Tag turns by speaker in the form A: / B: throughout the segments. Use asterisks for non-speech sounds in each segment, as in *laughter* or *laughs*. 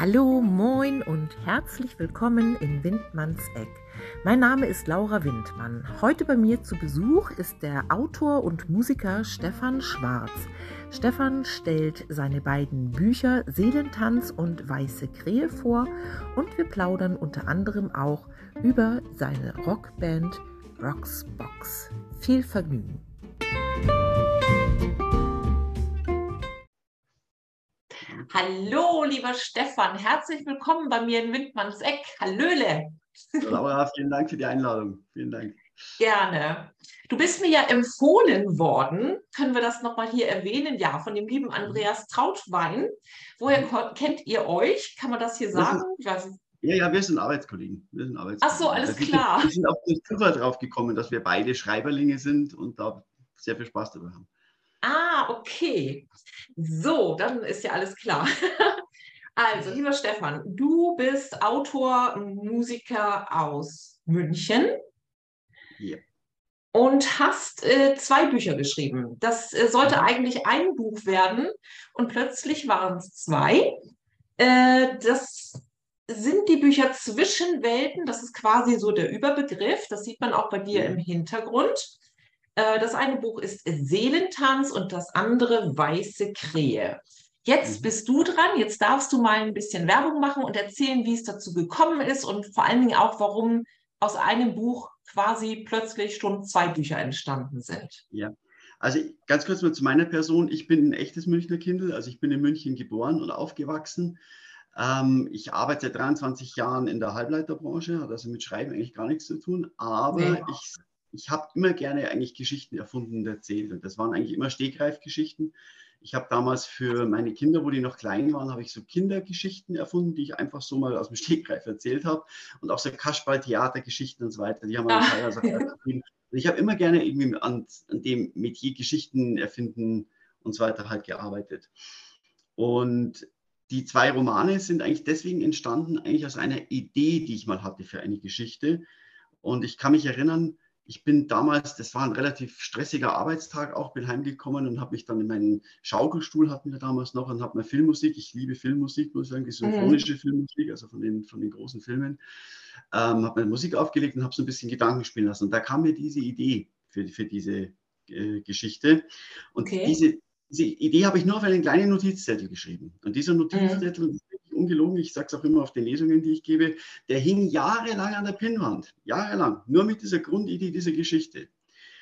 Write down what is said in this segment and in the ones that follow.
A: Hallo, moin und herzlich willkommen in Windmanns Eck. Mein Name ist Laura Windmann. Heute bei mir zu Besuch ist der Autor und Musiker Stefan Schwarz. Stefan stellt seine beiden Bücher Seelentanz und Weiße Krähe vor und wir plaudern unter anderem auch über seine Rockband Roxbox. Viel Vergnügen! Hallo, lieber Stefan, herzlich willkommen bei mir in Windmanns Eck. Hallöle.
B: Laura, vielen Dank für die Einladung. Vielen Dank.
A: Gerne. Du bist mir ja empfohlen worden, können wir das nochmal hier erwähnen, ja, von dem lieben Andreas Trautwein. Woher kennt ihr euch? Kann man das hier sagen?
B: Weiß nicht. Ja, ja, wir sind Arbeitskollegen. Wir sind Arbeitskollegen.
A: Ach so, alles also klar.
B: Wir sind auf den Zufall drauf gekommen, dass wir beide Schreiberlinge sind und da sehr viel Spaß dabei haben.
A: Ah, okay. So, dann ist ja alles klar. *laughs* Also, lieber Stefan, du bist Autor, Musiker aus München.
B: Ja.
A: Und hast äh, zwei Bücher geschrieben. Das äh, sollte mhm. eigentlich ein Buch werden und plötzlich waren es zwei. Äh, das sind die Bücher Zwischenwelten, das ist quasi so der Überbegriff, das sieht man auch bei dir im Hintergrund. Äh, das eine Buch ist Seelentanz und das andere Weiße Krähe. Jetzt mhm. bist du dran, jetzt darfst du mal ein bisschen Werbung machen und erzählen, wie es dazu gekommen ist und vor allen Dingen auch, warum aus einem Buch quasi plötzlich schon zwei Bücher entstanden sind.
B: Ja, also ganz kurz mal zu meiner Person. Ich bin ein echtes Münchner Kindl, also ich bin in München geboren und aufgewachsen. Ähm, ich arbeite seit 23 Jahren in der Halbleiterbranche, hat also mit Schreiben eigentlich gar nichts zu tun, aber ja. ich ich habe immer gerne eigentlich Geschichten erfunden und erzählt. Und das waren eigentlich immer Stegreifgeschichten. Ich habe damals für meine Kinder, wo die noch klein waren, habe ich so Kindergeschichten erfunden, die ich einfach so mal aus dem *laughs* Stegreif erzählt habe. Und auch so Kasperl-Theatergeschichten und so weiter. Die haben wir ah. teilweise *laughs* geschrieben. Ich habe immer gerne irgendwie an, an dem Metier Geschichten erfinden und so weiter halt gearbeitet. Und die zwei Romane sind eigentlich deswegen entstanden, eigentlich aus einer Idee, die ich mal hatte für eine Geschichte. Und ich kann mich erinnern, ich bin damals, das war ein relativ stressiger Arbeitstag auch, bin heimgekommen und habe mich dann in meinen Schaukelstuhl hatten wir damals noch und habe mir Filmmusik, ich liebe Filmmusik, muss ich sagen, die symphonische mhm. Filmmusik, also von den, von den großen Filmen, ähm, habe mir Musik aufgelegt und habe so ein bisschen Gedanken spielen lassen. Und da kam mir diese Idee für, für diese äh, Geschichte. Und okay. diese, diese Idee habe ich nur auf einen kleinen Notizzettel geschrieben. Und dieser Notizzettel, mhm ungelogen, ich sage es auch immer auf den Lesungen, die ich gebe, der hing jahrelang an der Pinnwand. Jahrelang. Nur mit dieser Grundidee, dieser Geschichte.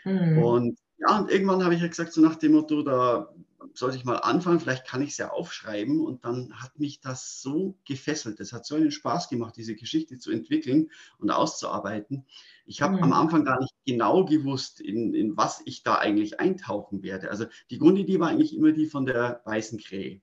B: Mhm. Und ja, und irgendwann habe ich ja gesagt, so nach dem Motto, da sollte ich mal anfangen, vielleicht kann ich es ja aufschreiben. Und dann hat mich das so gefesselt. Es hat so einen Spaß gemacht, diese Geschichte zu entwickeln und auszuarbeiten. Ich habe mhm. am Anfang gar nicht genau gewusst, in, in was ich da eigentlich eintauchen werde. Also die Grundidee war eigentlich immer die von der weißen Krähe.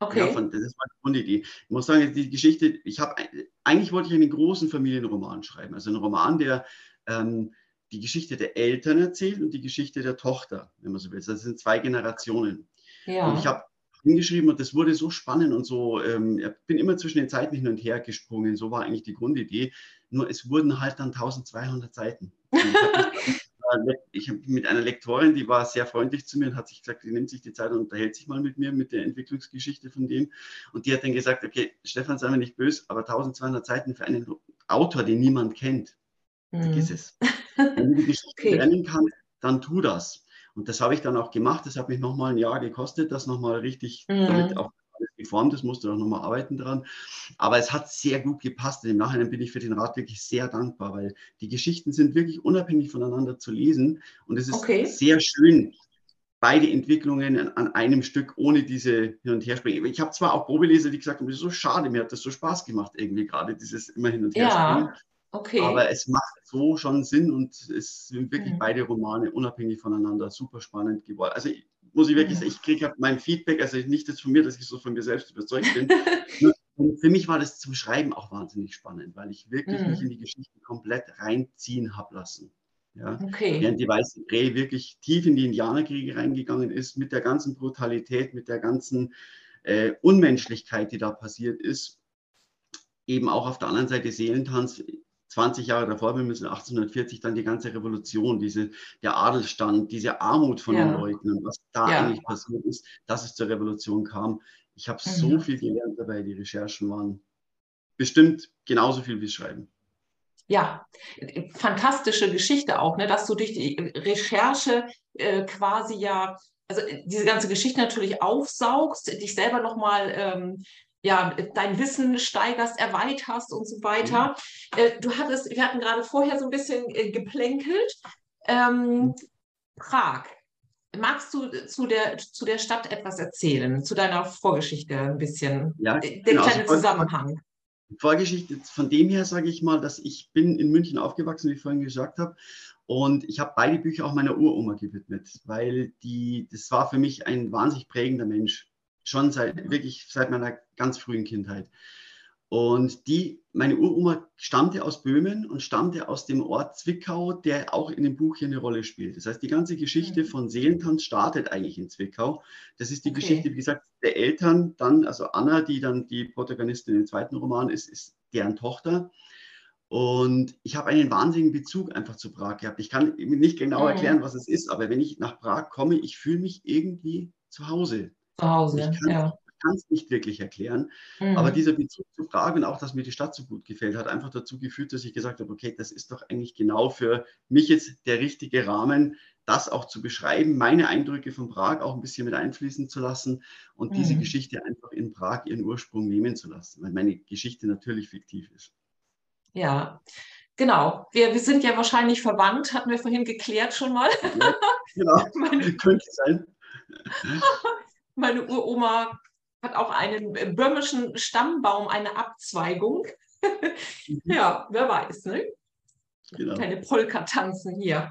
A: Okay.
B: Ja, von, das ist meine Grundidee. Ich muss sagen, die Geschichte, ich habe, eigentlich wollte ich einen großen Familienroman schreiben. Also einen Roman, der ähm, die Geschichte der Eltern erzählt und die Geschichte der Tochter, wenn man so will. Das sind zwei Generationen. Ja. Und ich habe hingeschrieben und das wurde so spannend und so, ähm, ich bin immer zwischen den Zeiten hin und her gesprungen. So war eigentlich die Grundidee. Nur es wurden halt dann 1200 Seiten. *laughs* ich habe mit einer Lektorin, die war sehr freundlich zu mir und hat sich gesagt, die nimmt sich die Zeit und unterhält sich mal mit mir mit der Entwicklungsgeschichte von dem. Und die hat dann gesagt, okay, Stefan, sei mir nicht böse, aber 1200 Seiten für einen Autor, den niemand kennt, mhm. vergiss es. *laughs* Wenn du die Geschichte okay. lernen kannst, dann tu das. Und das habe ich dann auch gemacht. Das hat mich nochmal ein Jahr gekostet, das nochmal richtig mhm. damit auch alles geformt ist, musste auch nochmal arbeiten dran. Aber es hat sehr gut gepasst. Im Nachhinein bin ich für den Rat wirklich sehr dankbar, weil die Geschichten sind wirklich unabhängig voneinander zu lesen. Und es ist okay. sehr schön, beide Entwicklungen an einem Stück ohne diese Hin- und Herspringen. Ich habe zwar auch Probeleser, die gesagt haben, das ist so schade, mir hat das so Spaß gemacht, irgendwie gerade dieses immer Hin- und Herspringen. Ja. Okay. Aber es macht so schon Sinn und es sind wirklich mhm. beide Romane unabhängig voneinander super spannend geworden. Also muss ich wirklich sagen, ich kriege halt mein Feedback, also nicht das von mir, dass ich so von mir selbst überzeugt bin. *laughs* Für mich war das zum Schreiben auch wahnsinnig spannend, weil ich wirklich mhm. mich in die Geschichte komplett reinziehen habe lassen. Ja? Okay. Während die Weiße Krähe wirklich tief in die Indianerkriege reingegangen ist, mit der ganzen Brutalität, mit der ganzen äh, Unmenschlichkeit, die da passiert ist. Eben auch auf der anderen Seite Seelentanz 20 Jahre davor, wir müssen 1840 dann die ganze Revolution, diese, der Adelstand, diese Armut von ja. den Leuten und was da ja. eigentlich passiert ist, dass es zur Revolution kam. Ich habe mhm. so viel gelernt dabei, die Recherchen waren bestimmt genauso viel wie Schreiben.
A: Ja, fantastische Geschichte auch, ne, dass du durch die Recherche äh, quasi ja, also diese ganze Geschichte natürlich aufsaugst, dich selber nochmal ähm, ja, dein Wissen steigerst, erweiterst und so weiter. Mhm. Äh, du hattest, wir hatten gerade vorher so ein bisschen äh, geplänkelt. Ähm, mhm. Prag. Magst du zu der, zu der Stadt etwas erzählen, zu deiner Vorgeschichte ein bisschen?
B: Ja, der genau, also Zusammenhang. Vorgeschichte, von dem her sage ich mal, dass ich bin in München aufgewachsen, wie ich vorhin gesagt habe. Und ich habe beide Bücher auch meiner Uroma gewidmet, weil die, das war für mich ein wahnsinnig prägender Mensch schon seit wirklich seit meiner ganz frühen Kindheit. Und die, meine Uroma stammte aus Böhmen und stammte aus dem Ort Zwickau, der auch in dem Buch hier eine Rolle spielt. Das heißt, die ganze Geschichte mhm. von Seelentanz startet eigentlich in Zwickau. Das ist die okay. Geschichte, wie gesagt, der Eltern, dann, also Anna, die dann die Protagonistin im zweiten Roman ist, ist deren Tochter. Und ich habe einen wahnsinnigen Bezug einfach zu Prag gehabt. Ich kann nicht genau mhm. erklären, was es ist, aber wenn ich nach Prag komme, ich fühle mich irgendwie zu Hause.
A: Zu Hause, ich kann, ja.
B: es nicht wirklich erklären. Mhm. Aber dieser Bezug zu Prag und auch, dass mir die Stadt so gut gefällt, hat einfach dazu geführt, dass ich gesagt habe, okay, das ist doch eigentlich genau für mich jetzt der richtige Rahmen, das auch zu beschreiben, meine Eindrücke von Prag auch ein bisschen mit einfließen zu lassen und mhm. diese Geschichte einfach in Prag ihren Ursprung nehmen zu lassen, weil meine Geschichte natürlich fiktiv ist.
A: Ja, Genau, wir, wir sind ja wahrscheinlich verwandt, hatten wir vorhin geklärt schon mal. Ja,
B: genau, *laughs* könnte sein. *laughs*
A: Meine Uroma hat auch einen äh, böhmischen Stammbaum, eine Abzweigung. Mhm. *laughs* ja, wer weiß, ne? Genau. Keine Polka tanzen hier.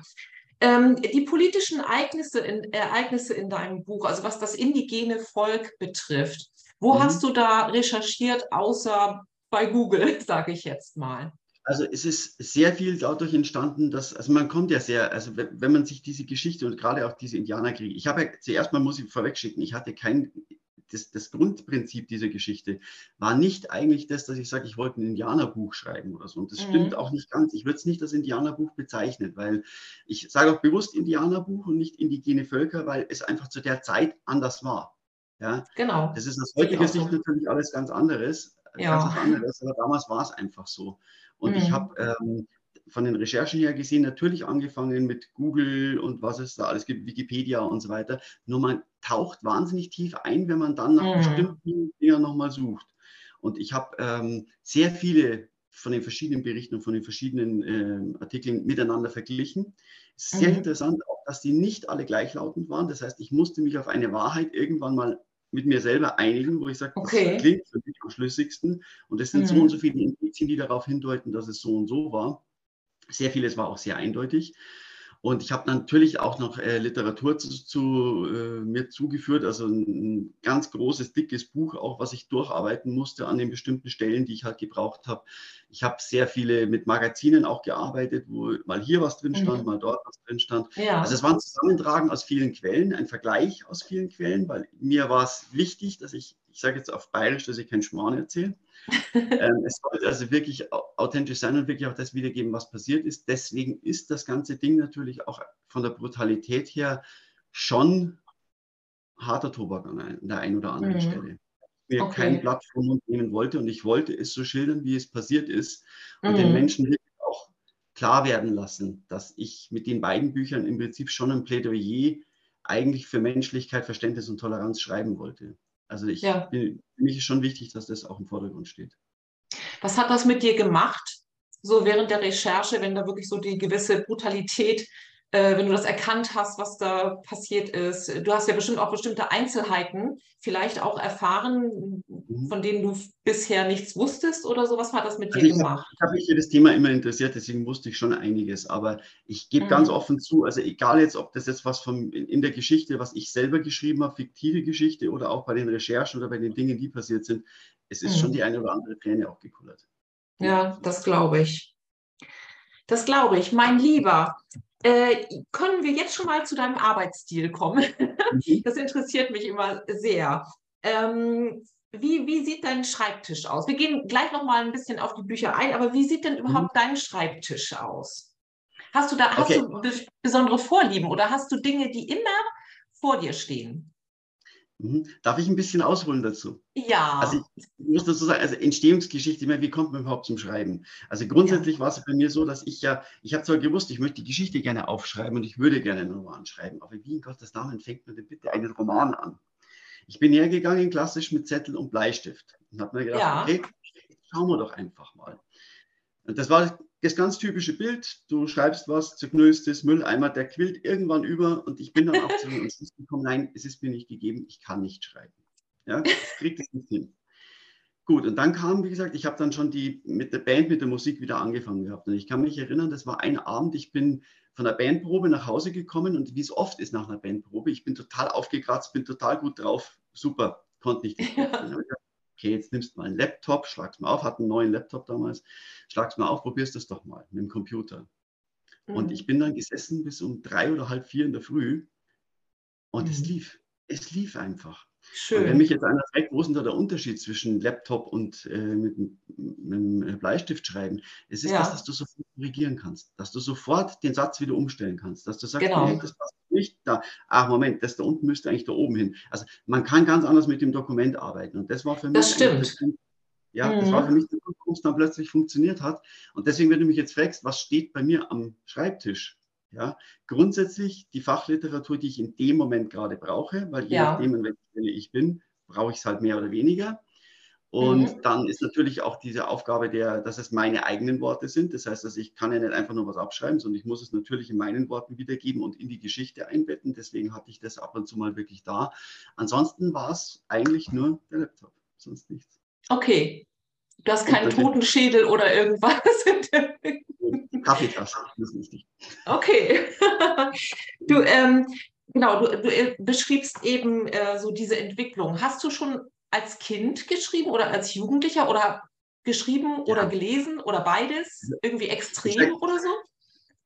A: Ähm, die politischen Ereignisse in, Ereignisse in deinem Buch, also was das indigene Volk betrifft, wo mhm. hast du da recherchiert, außer bei Google, *laughs* sage ich jetzt mal?
B: Also es ist sehr viel dadurch entstanden, dass, also man kommt ja sehr, also wenn man sich diese Geschichte und gerade auch diese Indianerkriege, ich habe ja zuerst mal, muss ich vorwegschicken, ich hatte kein, das, das, Grundprinzip dieser Geschichte war nicht eigentlich das, dass ich sage, ich wollte ein Indianerbuch schreiben oder so. Und das mhm. stimmt auch nicht ganz. Ich würde es nicht als Indianerbuch bezeichnen, weil ich sage auch bewusst Indianerbuch und nicht indigene Völker, weil es einfach zu der Zeit anders war. Ja,
A: genau.
B: Das ist aus heutiger Sicht natürlich alles ganz anderes, ja. ganz anderes, aber damals war es einfach so. Und mhm. ich habe ähm, von den Recherchen her gesehen natürlich angefangen mit Google und was es da alles gibt, Wikipedia und so weiter. Nur man taucht wahnsinnig tief ein, wenn man dann nach mhm. bestimmten Dingen nochmal sucht. Und ich habe ähm, sehr viele von den verschiedenen Berichten und von den verschiedenen äh, Artikeln miteinander verglichen. Sehr mhm. interessant auch, dass die nicht alle gleichlautend waren. Das heißt, ich musste mich auf eine Wahrheit irgendwann mal mit mir selber einigen, wo ich sage, okay. das klingt für mich am schlüssigsten. Und es sind mhm. so und so viele Indizien, die darauf hindeuten, dass es so und so war. Sehr vieles war auch sehr eindeutig. Und ich habe natürlich auch noch äh, Literatur zu, zu äh, mir zugeführt, also ein, ganz großes, dickes Buch, auch was ich durcharbeiten musste an den bestimmten Stellen, die ich halt gebraucht habe. Ich habe sehr viele mit Magazinen auch gearbeitet, wo mal hier was drin stand, mhm. mal dort was drin stand. Ja. Also es war ein Zusammentragen aus vielen Quellen, ein Vergleich aus vielen Quellen, weil mir war es wichtig, dass ich, ich sage jetzt auf Bayerisch, dass ich keinen Schmarrn erzähle. *laughs* ähm, es sollte also wirklich authentisch sein und wirklich auch das wiedergeben, was passiert ist. Deswegen ist das ganze Ding natürlich auch von der Brutalität her schon harter Tobak an der einen oder anderen mhm. Stelle. Mir okay. kein Blatt vom Mund nehmen wollte und ich wollte es so schildern, wie es passiert ist und mhm. den Menschen wirklich auch klar werden lassen, dass ich mit den beiden Büchern im Prinzip schon ein Plädoyer eigentlich für Menschlichkeit, Verständnis und Toleranz schreiben wollte. Also ich, ja. bin, für mich ist schon wichtig, dass das auch im Vordergrund steht.
A: Was hat das mit dir gemacht, so während der Recherche, wenn da wirklich so die gewisse Brutalität äh, wenn du das erkannt hast, was da passiert ist. Du hast ja bestimmt auch bestimmte Einzelheiten vielleicht auch erfahren, mhm. von denen du bisher nichts wusstest oder so. Was hat das mit also dir ich gemacht?
B: Hab, ich habe mich für das Thema immer interessiert, deswegen wusste ich schon einiges. Aber ich gebe mhm. ganz offen zu, also egal jetzt, ob das jetzt was von in der Geschichte, was ich selber geschrieben habe, fiktive Geschichte oder auch bei den Recherchen oder bei den Dingen, die passiert sind, es ist mhm. schon die eine oder andere Träne auch gekullert.
A: Ja, das glaube ich. Das glaube ich. Mein Lieber, äh, können wir jetzt schon mal zu deinem Arbeitsstil kommen? Mhm. *laughs* Das interessiert mich immer sehr. Ähm, wie, wie sieht dein Schreibtisch aus? Wir gehen gleich noch mal ein bisschen auf die Bücher ein, aber wie sieht denn überhaupt mhm. dein Schreibtisch aus? Hast du da hast okay. du besondere Vorlieben oder hast du Dinge, die immer vor dir stehen?
B: Mhm. Darf ich ein bisschen ausholen dazu?
A: Ja.
B: Also ich muss dazu sagen, also Entstehungsgeschichte, wie kommt man überhaupt zum Schreiben? Also grundsätzlich ja. war es bei mir so, dass ich ja, ich habe zwar gewusst, ich möchte die Geschichte gerne aufschreiben und ich würde gerne einen Roman schreiben, aber wie in Gottes Namen fängt man denn bitte einen Roman an? Ich bin hergegangen klassisch mit Zettel und Bleistift und habe mir gedacht, ja. okay, schauen wir doch einfach mal. Und das war das ganz typische Bild. Du schreibst was, zerknüllstes Mülleimer, der quillt irgendwann über und ich bin dann auch zu dem gekommen, nein, es ist mir nicht gegeben, ich kann nicht schreiben. Ja, ich kriege das nicht hin. Gut, und dann kam, wie gesagt, ich habe dann schon die, mit der Band, mit der Musik wieder angefangen gehabt. Und ich kann mich erinnern, das war ein Abend, ich bin von der Bandprobe nach Hause gekommen und wie es oft ist nach einer Bandprobe, ich bin total aufgekratzt, bin total gut drauf, super, konnte nicht. Ja. Okay, jetzt nimmst du mal einen Laptop, schlagst mal auf, hat einen neuen Laptop damals, schlagst mal auf, probierst das doch mal mit dem Computer. Mhm. Und ich bin dann gesessen bis um drei oder halb vier in der Früh und mhm. es lief. Es lief einfach. Schön. Wenn mich jetzt einer fragt, wo ist denn da der Unterschied zwischen Laptop und äh, mit, mit, einem Bleistift schreiben? Es ist ja. das, dass du sofort korrigieren kannst, dass du sofort den Satz wieder umstellen kannst, dass du sagst, genau. nee, das passt nicht da. Ach, Moment, das da unten müsste eigentlich da oben hin. Also man kann ganz anders mit dem Dokument arbeiten. Und das war für mich.
A: Das stimmt.
B: Ja, mhm. das war für mich der Grund, warum es dann plötzlich funktioniert hat. Und deswegen, wenn du mich jetzt fragst, was steht bei mir am Schreibtisch? Ja, grundsätzlich die Fachliteratur, die ich in dem Moment gerade brauche, weil je ja. nachdem, in welcher Stelle ich bin, brauche ich es halt mehr oder weniger. Und mhm. dann ist natürlich auch diese Aufgabe, der, dass es meine eigenen Worte sind. Das heißt, dass ich kann ja nicht einfach nur was abschreiben, sondern ich muss es natürlich in meinen Worten wiedergeben und in die Geschichte einbetten. Deswegen hatte ich das ab und zu mal wirklich da. Ansonsten war es eigentlich nur der Laptop, sonst nichts.
A: Okay. Du hast keinen Totenschädel oder irgendwas.
B: Kaffeetasse, das ist wichtig.
A: Okay. *laughs* du, ähm, genau, du, du, äh, beschriebst eben äh, so diese Entwicklung. Hast du schon als Kind geschrieben oder als Jugendlicher oder geschrieben ja. oder gelesen oder beides? Irgendwie extrem ich, oder so?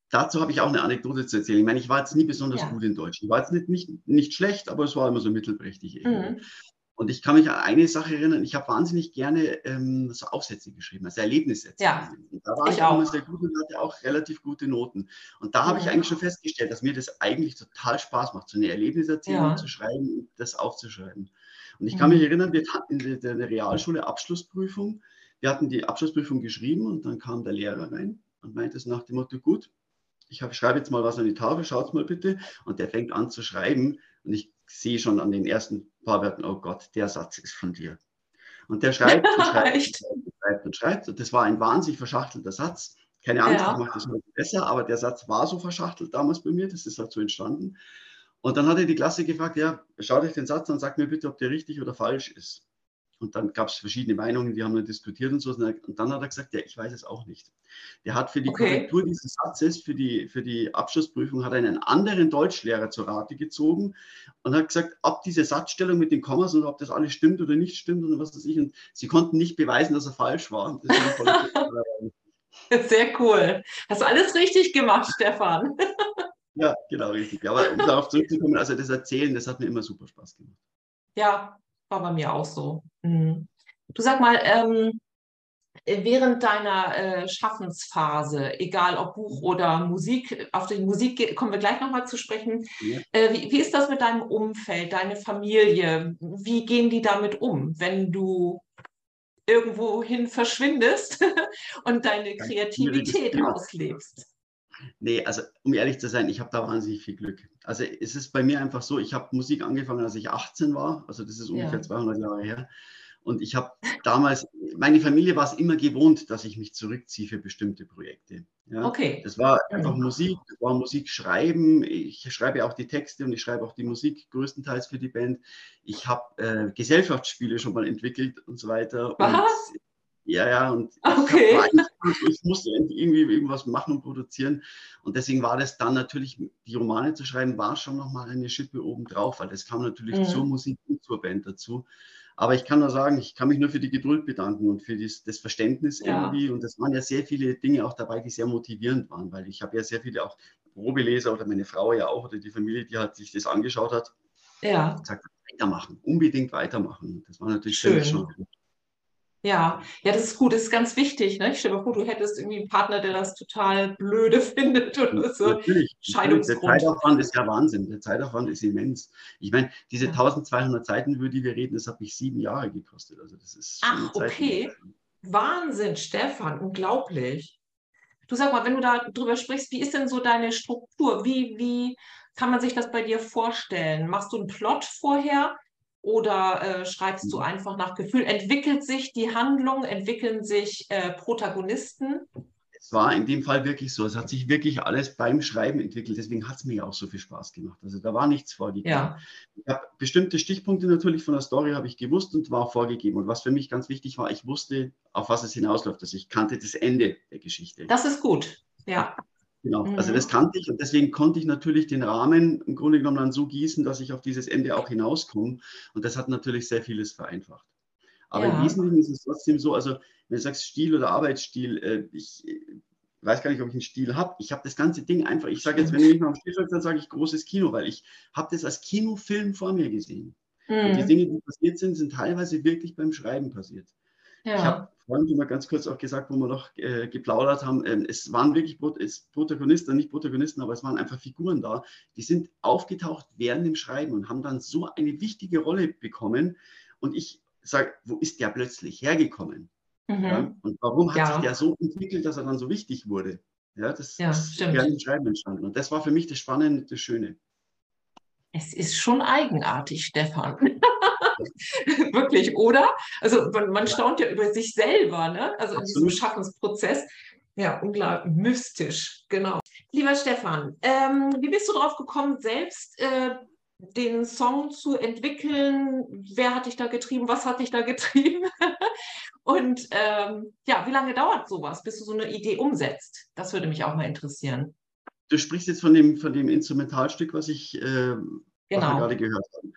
B: Dazu habe ich auch eine Anekdote zu erzählen. Ich meine, ich war jetzt nie besonders ja. gut in Deutsch. Ich war jetzt nicht, nicht, nicht schlecht, aber es war immer so mittelprächtig. Mhm. Und ich kann mich an eine Sache erinnern, ich habe wahnsinnig gerne ähm, so Aufsätze geschrieben, also Erlebnissätze.
A: Ja,
B: da war ich, ich auch immer sehr gut und hatte auch relativ gute Noten. Und da habe mhm. ich eigentlich schon festgestellt, dass mir das eigentlich total Spaß macht, so eine Erlebniserzählung ja. zu schreiben und das aufzuschreiben. Und ich kann mich mhm. erinnern, wir hatten in der Realschule Abschlussprüfung. Wir hatten die Abschlussprüfung geschrieben und dann kam der Lehrer rein und meinte es nach dem Motto, gut, ich schreibe jetzt mal was an die Tafel, schaut mal bitte. Und der fängt an zu schreiben und ich sehe schon an den ersten paar Wörtern, oh Gott, der Satz ist von dir. Und der schreibt und *laughs* schreibt, und schreibt und schreibt. Und das war ein wahnsinnig verschachtelter Satz. Keine Angst, ja. ich mache das heute besser, aber der Satz war so verschachtelt damals bei mir, das ist halt so entstanden. Und dann hat er die Klasse gefragt, ja, schaut euch den Satz an, sagt mir bitte, ob der richtig oder falsch ist. Und dann gab es verschiedene Meinungen, die haben dann diskutiert und so. Und dann hat er gesagt, ja, ich weiß es auch nicht. Der hat für die okay. Korrektur dieses Satzes, für die, für die Abschlussprüfung, hat einen anderen Deutschlehrer zur Rate gezogen und hat gesagt, ob diese Satzstellung mit den Kommas und ob das alles stimmt oder nicht stimmt und was weiß ich. Und sie konnten nicht beweisen, dass er falsch war. *laughs*
A: Sehr cool. Hast du alles richtig gemacht, Stefan. *laughs*
B: Ja, genau, richtig. Aber um darauf zurückzukommen, also das Erzählen, das hat mir immer super Spaß gemacht.
A: Ja, war bei mir auch so. Mhm. Du sag mal, ähm, während deiner äh, Schaffensphase, egal ob Buch oder Musik, auf die Musik kommen wir gleich nochmal zu sprechen. Ja. Äh, wie, wie ist das mit deinem Umfeld, deine Familie? Wie gehen die damit um, wenn du irgendwohin verschwindest *laughs* und deine Kreativität auslebst?
B: Nee, also um ehrlich zu sein, ich habe da wahnsinnig viel Glück. Also es ist bei mir einfach so, ich habe Musik angefangen, als ich 18 war, also das ist ungefähr ja. 200 Jahre her. Und ich habe damals, meine Familie war es immer gewohnt, dass ich mich zurückziehe für bestimmte Projekte. Ja?
A: Okay.
B: Das war einfach. Musik, das war Musik schreiben. Ich schreibe auch die Texte und ich schreibe auch die Musik größtenteils für die Band. Ich habe äh, Gesellschaftsspiele schon mal entwickelt und so weiter.
A: Was?
B: Und ja, ja, und
A: okay.
B: ich, ich, musste irgendwie irgendwas machen und produzieren. Und deswegen war das dann natürlich, die Romane zu schreiben, war schon nochmal eine Schippe obendrauf, weil das kam natürlich mhm. zur Musik und zur Band dazu. Aber ich kann nur sagen, ich kann mich nur für die Geduld bedanken und für das, das Verständnis ja. irgendwie. Und es waren ja sehr viele Dinge auch dabei, die sehr motivierend waren, weil ich habe ja sehr viele auch Probeleser oder meine Frau ja auch oder die Familie, die halt sich das angeschaut hat
A: Ja.
B: Gesagt, weitermachen, unbedingt weitermachen. Das war natürlich
A: Schön.
B: schon.
A: Ja, ja, das ist gut, das ist ganz wichtig. Ne? Ich stelle mir vor, du hättest irgendwie einen Partner, der das total blöde *laughs* findet oder so.
B: Natürlich, natürlich. Der
A: Scheidungsgrund.
B: Zeitaufwand ist ja Wahnsinn. Der Zeitaufwand ist immens. Ich meine, diese
A: Ja.
B: 1200 Seiten, über die wir reden, das hat mich sieben Jahre gekostet. Also das ist
A: Ach,
B: Zeit.
A: okay. Wahnsinn, Stefan, unglaublich. Du sag mal, wenn du da drüber sprichst, wie ist denn so deine Struktur? Wie, wie kann man sich das bei dir vorstellen? Machst du einen Plot vorher oder äh, schreibst du
B: Mhm.
A: einfach nach Gefühl? Entwickelt sich die Handlung? Entwickeln sich äh, Protagonisten?
B: Es war in dem Fall wirklich so. Es hat sich wirklich alles beim Schreiben entwickelt. Deswegen hat es mir ja auch so viel Spaß gemacht. Also da war nichts vorgegeben.
A: Ja,
B: Ich habe bestimmte Stichpunkte natürlich von der Story habe ich gewusst und war vorgegeben. Und was für mich ganz wichtig war, ich wusste, auf was es hinausläuft. Also ich kannte das Ende der Geschichte.
A: das ist gut. Ja,
B: Genau,
A: Mhm.
B: also das kannte ich und deswegen konnte ich natürlich den Rahmen im Grunde genommen dann so gießen, dass ich auf dieses Ende auch hinauskomme. Und das hat natürlich sehr vieles vereinfacht. Aber
A: Ja.
B: im Wesentlichen ist es trotzdem so, also wenn du sagst Stil oder Arbeitsstil, äh, ich weiß gar nicht, ob ich einen Stil habe. Ich habe das ganze Ding einfach, ich sage jetzt, wenn du mich mal am Stiel fragst, dann sage ich großes Kino, weil ich habe das als Kinofilm vor mir gesehen. Und die
A: Mhm.
B: Dinge, die passiert sind, sind teilweise wirklich beim Schreiben passiert. Ich
A: ja.
B: habe vorhin schon mal ganz kurz auch gesagt, wo wir noch äh, geplaudert haben, ähm, es waren wirklich Prot es, Protagonisten, nicht Protagonisten, aber es waren einfach Figuren da, die sind aufgetaucht während dem Schreiben und haben dann so eine wichtige Rolle bekommen. Und ich sage, wo ist der plötzlich hergekommen?
A: Mhm.
B: Ja? Und warum hat
A: Ja.
B: sich der so entwickelt, dass er dann so wichtig wurde? Ja, das
A: Ja,
B: ist
A: stimmt.
B: während dem Schreiben entstanden. Und das war für mich das Spannende, das Schöne.
A: Es ist schon eigenartig, Stefan. *laughs* Wirklich, oder? Also man, man staunt ja über sich selber, ne? Also in diesem. Schaffensprozess. Ja, unglaublich mystisch, genau. Lieber Stefan, ähm, wie bist du drauf gekommen, selbst äh, den Song zu entwickeln? Wer hat dich da getrieben? Was hat dich da getrieben? *laughs* Und ähm, ja, wie lange dauert sowas, bis du so eine Idee umsetzt? Das würde mich auch mal interessieren.
B: Du sprichst jetzt von dem, von dem Instrumentalstück, was ich äh, was wir
A: Genau.
B: gerade gehört haben.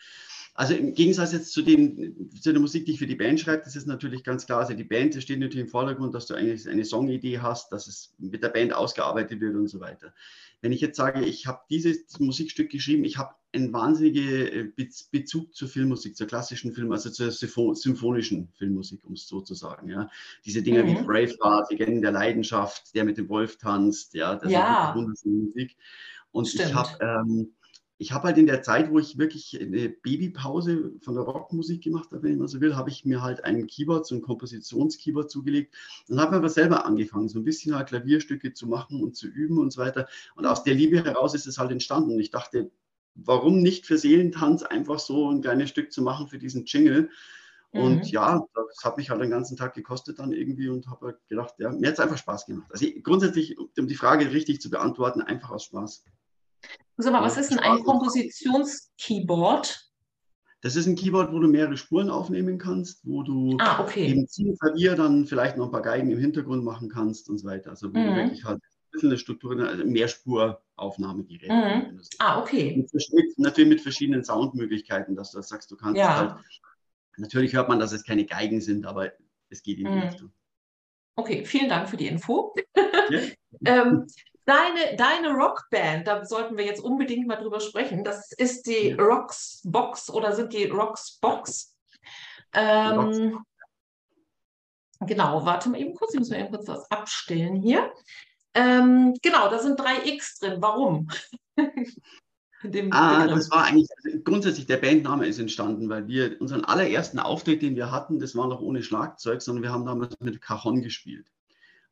B: Also im Gegensatz jetzt zu, dem, zu der Musik, die ich für die Band schreibe, das ist natürlich ganz klar, also die Band, das steht natürlich im Vordergrund, dass du eigentlich eine Songidee hast, dass es mit der Band ausgearbeitet wird und so weiter. Wenn ich jetzt sage, ich habe dieses Musikstück geschrieben, ich habe einen wahnsinnigen Be Bezug zur Filmmusik, zur klassischen Film, also zur Sympho symphonischen Filmmusik, um es so zu sagen. Ja. Diese Dinge
A: Mhm.
B: wie Braveheart, Legenden der Leidenschaft, der mit dem Wolf tanzt, ja, das
A: Ja.
B: ist wunderschöne Musik. Und ich
A: Stimmt.
B: habe ähm, ich habe halt in der Zeit, wo ich wirklich eine Babypause von der Rockmusik gemacht habe, wenn man so will, habe ich mir halt ein Keyboard, so ein Kompositionskeyboard zugelegt und habe aber selber angefangen, so ein bisschen halt Klavierstücke zu machen und zu üben und so weiter. Und aus der Liebe heraus ist es halt entstanden. Und ich dachte, warum nicht für Seelentanz einfach so ein kleines Stück zu machen für diesen Jingle? Und
A: Mhm.
B: ja, das hat mich halt den ganzen Tag gekostet dann irgendwie und habe halt gedacht, ja, mir hat es einfach Spaß gemacht. Also grundsätzlich, um die Frage richtig zu beantworten, einfach aus Spaß.
A: Sag mal, was ist denn ein. Kompositionskeyboard?
B: Das ist ein Keyboard, wo du mehrere Spuren aufnehmen kannst, wo du
A: Ah, okay.
B: eben zum Klavier dann vielleicht noch ein paar Geigen im Hintergrund machen kannst und so weiter. Also wo
A: Mhm.
B: du wirklich halt ein bisschen eine Struktur, also Mehrspuraufnahmegerät.
A: Mhm.
B: wenn du so-
A: Ah, okay.
B: Mit, natürlich mit verschiedenen Soundmöglichkeiten, dass du das sagst, du kannst
A: Ja.
B: halt. Natürlich hört man, dass es keine Geigen sind, aber es geht in die
A: Mhm.
B: Richtung.
A: Okay, vielen Dank für die Info.
B: Ja. *laughs*
A: ähm, deine, deine Rockband, da sollten wir jetzt unbedingt mal drüber sprechen. Das ist die
B: Ja.
A: Rocks Box oder sind die Rocks Box? Ähm, genau, warte mal eben kurz, ich muss mal eben kurz was abstellen hier. Ähm, genau, da sind drei X drin. Warum? *laughs*
B: Ah,
A: Begriff.
B: das war eigentlich, also grundsätzlich der Bandname ist entstanden, weil wir unseren allerersten Auftritt, den wir hatten, das war noch ohne Schlagzeug, sondern wir haben damals mit Cajon gespielt.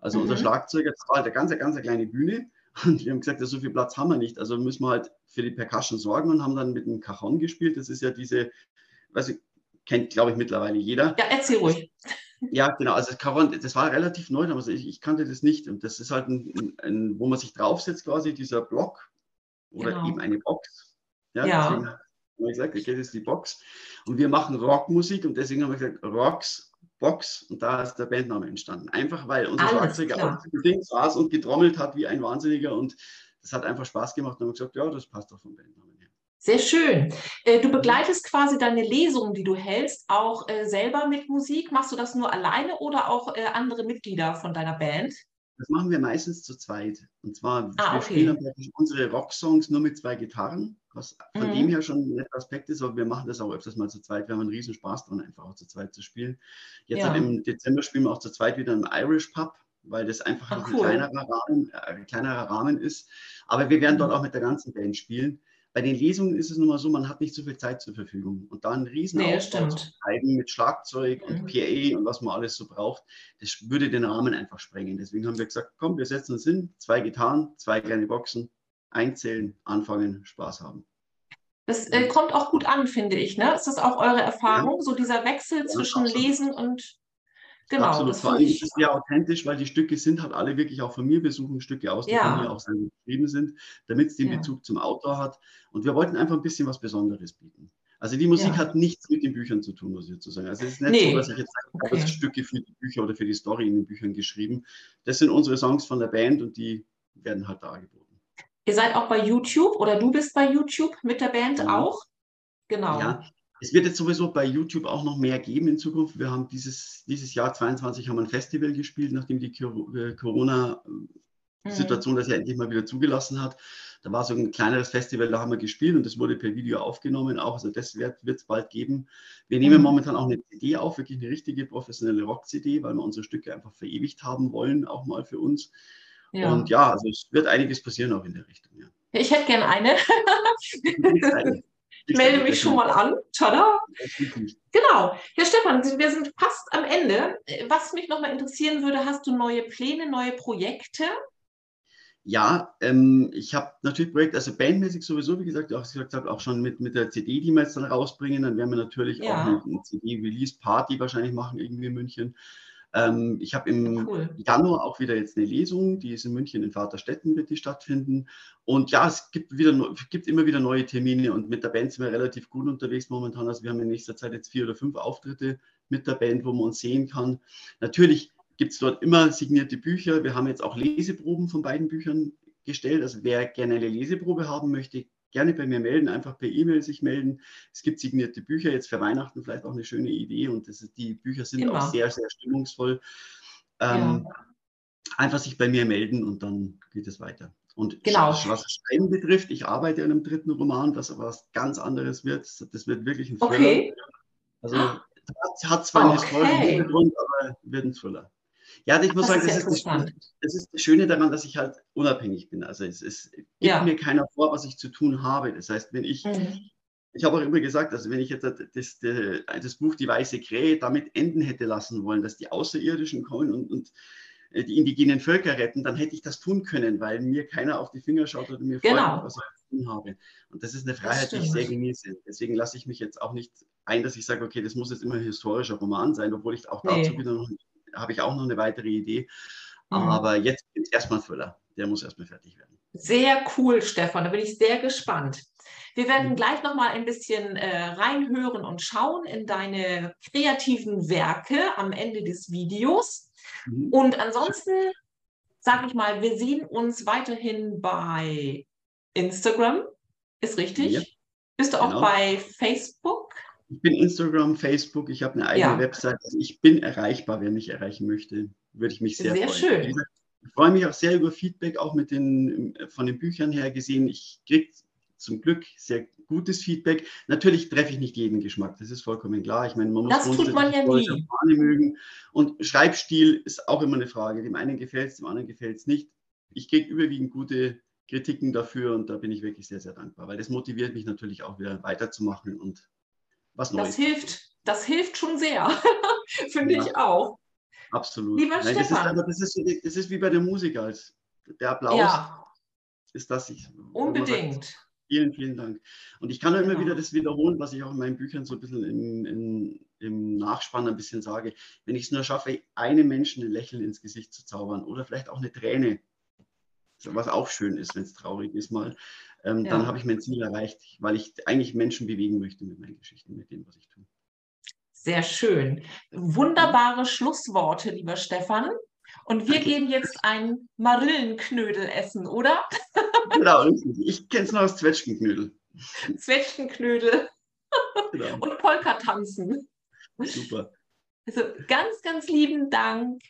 B: Also unser
A: Mhm.
B: Schlagzeuger, das war halt eine ganz, ganz kleine Bühne und wir haben gesagt, ja, so viel Platz haben wir nicht, also müssen wir halt für die Percussion sorgen und haben dann mit einem Cajon gespielt. Das ist ja diese, weiß ich, kennt glaube ich mittlerweile jeder.
A: Ja, erzähl ruhig.
B: Ja, genau. Also das Cajon, das war relativ neu, aber ich, ich kannte das nicht. Und das ist halt ein, ein, ein, wo man sich draufsetzt, quasi dieser Block oder
A: Genau.
B: eben eine Box. Ja,
A: Ja.
B: deswegen haben wir gesagt, okay, das ist die Box. Und wir machen Rockmusik und deswegen haben wir gesagt, Rocks Box und da ist der Bandname entstanden. Einfach weil unser
A: Alles
B: Schlagzeuger
A: klar.
B: auf dem Ding saß und getrommelt hat wie ein Wahnsinniger und das hat einfach Spaß gemacht und haben gesagt, ja, das passt doch vom Bandnamen her.
A: Sehr schön. Äh, Du begleitest quasi deine Lesungen, die du hältst, auch äh, selber mit Musik. Machst du das nur alleine oder auch äh, andere Mitglieder von deiner Band?
B: Das machen wir meistens zu zweit. Und zwar,
A: Ah,
B: wir
A: okay.
B: spielen dann praktisch unsere Rocksongs nur mit zwei Gitarren. Was von mhm. dem her schon ein netter Aspekt ist, aber wir machen das auch öfters mal zu zweit. Wir haben einen riesen Spaß dran, einfach auch zu zweit zu spielen. Jetzt ja. im Dezember spielen wir auch zu zweit wieder im Irish Pub, weil das einfach Ach, cool. ein kleinerer Rahmen, äh, ein kleinerer Rahmen ist. Aber wir werden dort mhm. auch mit der ganzen Band spielen. Bei den Lesungen ist es nun mal so, man hat nicht so viel Zeit zur Verfügung. Und da einen riesen nee, Aufbau zu schreiben mit Schlagzeug und mhm. PA und was man alles so braucht, das würde den Rahmen einfach sprengen. Deswegen haben wir gesagt, komm, wir setzen uns hin, zwei Gitarren, zwei kleine Boxen, einzählen, anfangen, Spaß haben.
A: Das äh, kommt auch gut an, finde ich. Ne? Ist das auch eure Erfahrung, ja. so dieser Wechsel ja, zwischen absolut. Lesen und
B: Genau, Absolut. Vor allem ist es sehr authentisch, weil die Stücke sind halt alle wirklich auch von mir. Wir suchen Stücke aus, die ja. von mir auch selber geschrieben sind, damit es den ja. Bezug zum Autor hat. Und wir wollten einfach ein bisschen was Besonderes bieten. Also die Musik ja. hat nichts mit den Büchern zu tun, muss ich dazu sagen. Also es ist nicht nee. so, dass ich jetzt sage, okay. das Stücke für die Bücher oder für die Story in den Büchern geschrieben. Das sind unsere Songs von der Band und die werden halt dargeboten.
A: Ihr seid auch bei YouTube oder du bist bei YouTube mit der Band auch?
B: Genau. Ja, es wird jetzt sowieso bei YouTube auch noch mehr geben in Zukunft. Wir haben dieses, dieses Jahr 22 haben wir ein Festival gespielt, nachdem die äh, Corona-Situation mhm. das ja endlich mal wieder zugelassen hat. Da war so ein kleineres Festival, da haben wir gespielt und das wurde per Video aufgenommen auch. Also das wird es bald geben. Wir nehmen mhm. momentan auch eine CD auf, wirklich eine richtige professionelle Rock-CD, weil wir unsere Stücke einfach verewigt haben wollen, auch mal für uns. Ja. Und ja, also es wird einiges passieren auch in der Richtung. Ja.
A: Ich hätte gern eine. *laughs* Ich melde mich schon mal an. Tada! Genau. Herr Stefan, wir sind fast am Ende. Was mich nochmal interessieren würde, hast du neue Pläne, neue Projekte?
B: Ja, ähm, ich habe natürlich Projekte, also bandmäßig sowieso, wie gesagt, auch, gesagt habe, auch schon mit, mit der CD, die wir jetzt dann rausbringen. Dann werden wir natürlich ja. auch eine, eine CD-Release-Party wahrscheinlich machen, irgendwie in München. Ähm, ich habe im cool. Januar auch wieder jetzt eine Lesung, die ist in München in Vaterstetten, wird die stattfinden. Und ja, es gibt, wieder, gibt immer wieder neue Termine und mit der Band sind wir relativ gut unterwegs momentan. Also wir haben in nächster Zeit jetzt vier oder fünf Auftritte mit der Band, wo man uns sehen kann. Natürlich gibt es dort immer signierte Bücher. Wir haben jetzt auch Leseproben von beiden Büchern gestellt. Also wer gerne eine Leseprobe haben möchte, gerne bei mir melden, einfach per E-Mail sich melden. Es gibt signierte Bücher, jetzt für Weihnachten vielleicht auch eine schöne Idee und das ist, die Bücher sind Immer. auch sehr, sehr stimmungsvoll. Ähm, ja. Einfach sich bei mir melden und dann geht es weiter. Und genau. was Schreiben betrifft, ich arbeite an einem dritten Roman, was aber was ganz anderes wird. Das wird wirklich ein Thriller. Okay. Also hat zwar einen okay. historischen Hintergrund, aber wird ein Thriller. Ja, ich muss das sagen, ist das, ist das, das, ist das Schöne daran, dass ich halt unabhängig bin. Also es, es gibt ja. mir keiner vor, was ich zu tun habe. Das heißt, wenn ich, mhm. ich habe auch immer gesagt, also wenn ich jetzt das, das, Buch Die Weiße Krähe damit enden hätte lassen wollen, dass die Außerirdischen kommen und, und äh, die indigenen Völker retten, dann hätte ich das tun können, weil mir keiner auf die Finger schaut oder mir
A: genau. fragt,
B: was ich zu tun habe. Und das ist eine Freiheit, die ich sehr genieße. Deswegen lasse ich mich jetzt auch nicht ein, dass ich sage, okay, das muss jetzt immer ein historischer Roman sein, obwohl ich auch dazu nee. wieder noch habe ich auch noch eine weitere Idee. Mhm. Aber jetzt gibt es erstmal Füller. Der muss erstmal fertig werden.
A: Sehr cool, Stefan. Da bin ich sehr gespannt. Wir werden mhm. gleich noch mal ein bisschen äh, reinhören und schauen in deine kreativen Werke am Ende des Videos. Mhm. Und ansonsten sage ich mal, wir sehen uns weiterhin bei Instagram. Ist richtig? Ja. Bist du auch genau. bei Facebook?
B: Ich bin Instagram, Facebook, ich habe eine eigene ja. Website. Also ich bin erreichbar, wer mich erreichen möchte. Würde ich mich sehr, sehr freuen. Schön. Ich freue mich auch sehr über Feedback, auch mit den, von den Büchern her gesehen. Ich kriege zum Glück sehr gutes Feedback. Natürlich treffe ich nicht jeden Geschmack, das ist vollkommen klar. Ich meine, man muss
A: das tut man ja nie.
B: mögen. Und Schreibstil ist auch immer eine Frage. Dem einen gefällt es, dem anderen gefällt es nicht. Ich kriege überwiegend gute Kritiken dafür und da bin ich wirklich sehr, sehr dankbar, weil das motiviert mich natürlich auch wieder weiterzumachen und was Neues.
A: Das hilft, das hilft schon sehr, *laughs* finde ja, ich auch.
B: Absolut. Lieber Nein, das, ist, aber das, ist, das ist wie bei der Musik als der Applaus ja. ist das. Ich,
A: Unbedingt.
B: Sagt, vielen, vielen Dank. Und ich kann genau. immer wieder das wiederholen, was ich auch in meinen Büchern so ein bisschen im, im, im Nachspann ein bisschen sage. Wenn ich es nur schaffe, einem Menschen ein Lächeln ins Gesicht zu zaubern oder vielleicht auch eine Träne, was auch schön ist, wenn es traurig ist mal, ähm, ja. dann habe ich mein Ziel erreicht, weil ich eigentlich Menschen bewegen möchte mit meinen Geschichten, mit dem, was ich tue.
A: Sehr schön. Wunderbare Schlussworte, lieber Stefan. Und wir gehen jetzt ein Marillenknödel essen, oder? *laughs*
B: Genau, ich kenne es noch als Zwetschgenknödel.
A: Zwetschgenknödel genau. *laughs* und Polka tanzen.
B: Super.
A: Also ganz, ganz lieben Dank.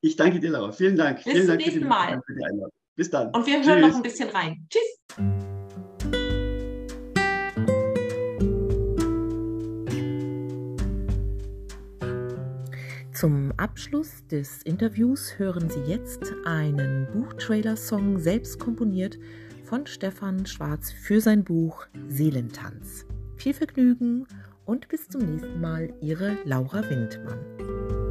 B: Ich danke dir, Laura. Vielen Dank.
A: Bis
B: Vielen
A: zum nächsten Mal.
B: Bis dann.
A: Und wir Tschüss. hören noch ein bisschen rein. Tschüss. Zum Abschluss des Interviews hören Sie jetzt einen Buchtrailer-Song selbst komponiert von Stefan Schwarz für sein Buch Seelentanz. Viel Vergnügen und bis zum nächsten Mal, Ihre Laura Windmann.